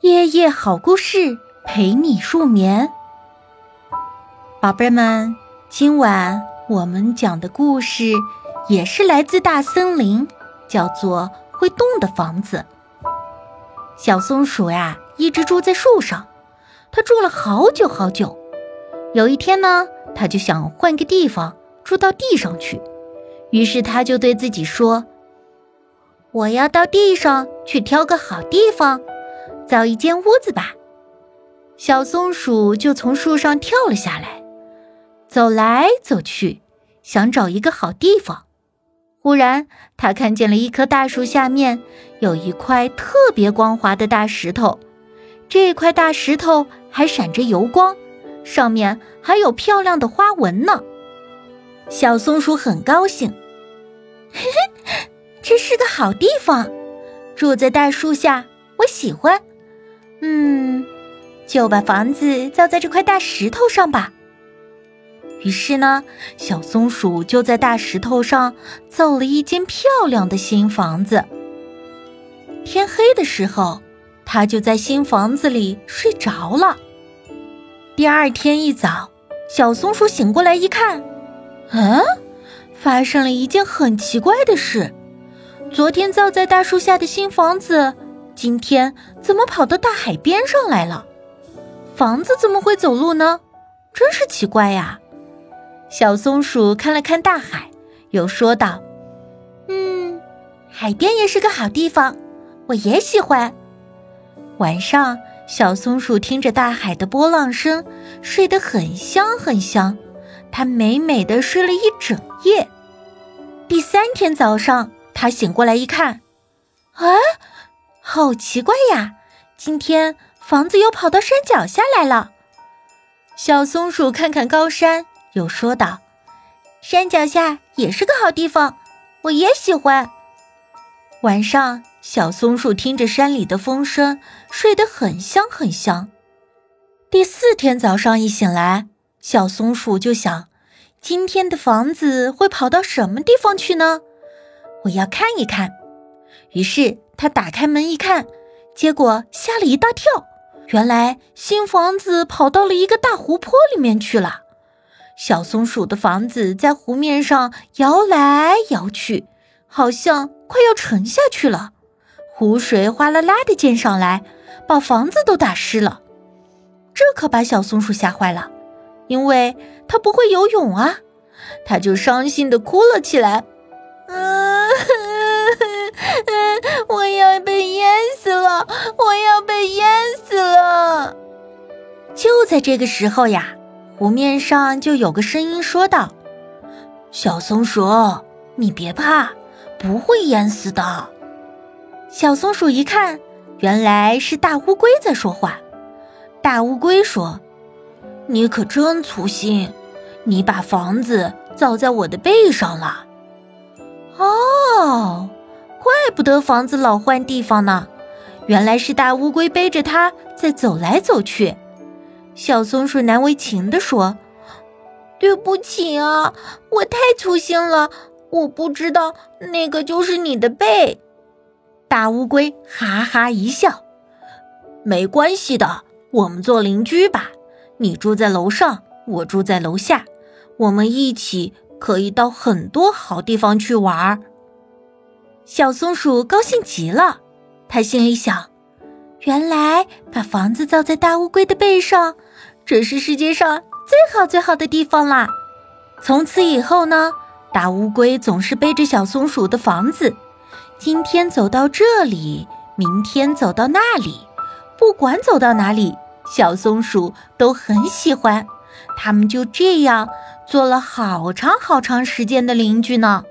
夜夜好故事陪你入眠，宝贝们，今晚我们讲的故事也是来自大森林，叫做《会动的房子》。小松鼠呀，一直住在树上，它住了好久好久。有一天呢，它就想换个地方住到地上去，于是它就对自己说：“我要到地上去挑个好地方。”造一间屋子吧，小松鼠就从树上跳了下来，走来走去，想找一个好地方。忽然，它看见了一棵大树下面有一块特别光滑的大石头，这块大石头还闪着油光，上面还有漂亮的花纹呢。小松鼠很高兴，嘿 嘿，这是个好地方，住在大树下，我喜欢。嗯，就把房子造在这块大石头上吧。于是呢，小松鼠就在大石头上造了一间漂亮的新房子。天黑的时候，它就在新房子里睡着了。第二天一早，小松鼠醒过来一看，嗯，发生了一件很奇怪的事：昨天造在大树下的新房子。今天怎么跑到大海边上来了？房子怎么会走路呢？真是奇怪呀！小松鼠看了看大海，又说道：“嗯，海边也是个好地方，我也喜欢。”晚上，小松鼠听着大海的波浪声，睡得很香很香。它美美的睡了一整夜。第三天早上，它醒过来一看，啊！好奇怪呀！今天房子又跑到山脚下来了。小松鼠看看高山，又说道：“山脚下也是个好地方，我也喜欢。”晚上，小松鼠听着山里的风声，睡得很香很香。第四天早上一醒来，小松鼠就想：今天的房子会跑到什么地方去呢？我要看一看。于是。他打开门一看，结果吓了一大跳。原来新房子跑到了一个大湖泊里面去了。小松鼠的房子在湖面上摇来摇去，好像快要沉下去了。湖水哗啦啦的溅上来，把房子都打湿了。这可把小松鼠吓坏了，因为它不会游泳啊。它就伤心的哭了起来。在这个时候呀，湖面上就有个声音说道：“小松鼠，你别怕，不会淹死的。”小松鼠一看，原来是大乌龟在说话。大乌龟说：“你可真粗心，你把房子造在我的背上了。”哦。怪不得房子老换地方呢，原来是大乌龟背着它在走来走去。小松鼠难为情地说：“对不起啊，我太粗心了，我不知道那个就是你的背。”大乌龟哈哈一笑：“没关系的，我们做邻居吧。你住在楼上，我住在楼下，我们一起可以到很多好地方去玩。”小松鼠高兴极了，它心里想：“原来把房子造在大乌龟的背上，这是世界上最好最好的地方啦！”从此以后呢，大乌龟总是背着小松鼠的房子，今天走到这里，明天走到那里，不管走到哪里，小松鼠都很喜欢。他们就这样做了好长好长时间的邻居呢。